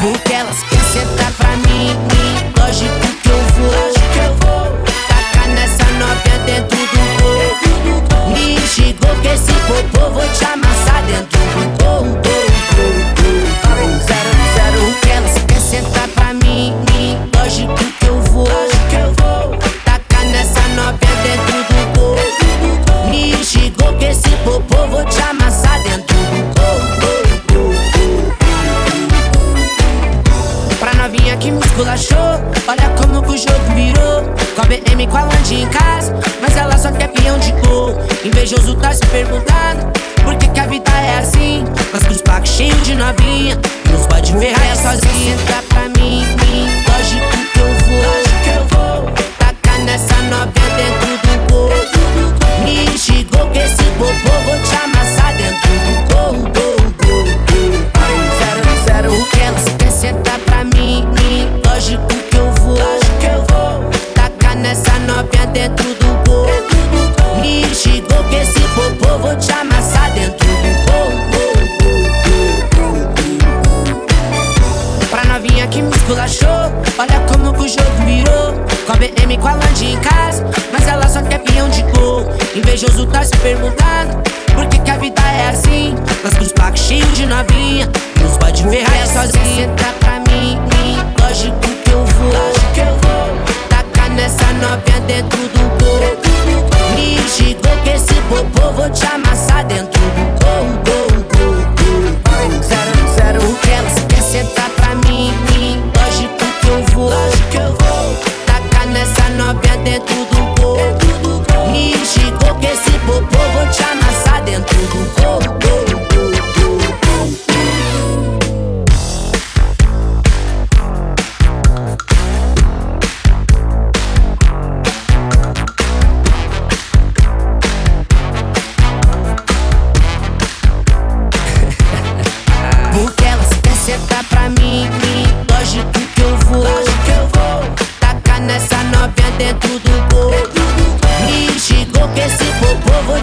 Porque elas querem sentar pra mim, lógico que eu vou. Que me esculachou, olha como o jogo virou. Com a BM com a Landy em casa, mas ela só quer peão de gol. Invejoso tá se perguntando por que, que a vida é assim. Mas com os pacos cheios de novinha, nos pode ferrar é sozinha. esculachou. Olha como o jogo virou. Com a BM com a Landy em casa, mas ela só quer pinhão de cor Invejoso tá se perguntando por que, que a vida é assim. Nós com os placos cheios de novinha, nos pode bode ferrar é sozinha. Tá pra mim, lógico que eu vou. Lógico que eu vou. Tacar nessa novinha dentro do gol. Me diga que esse popô vou te amassar dentro. me que esse popô vou te amassar dentro do corpo.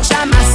chama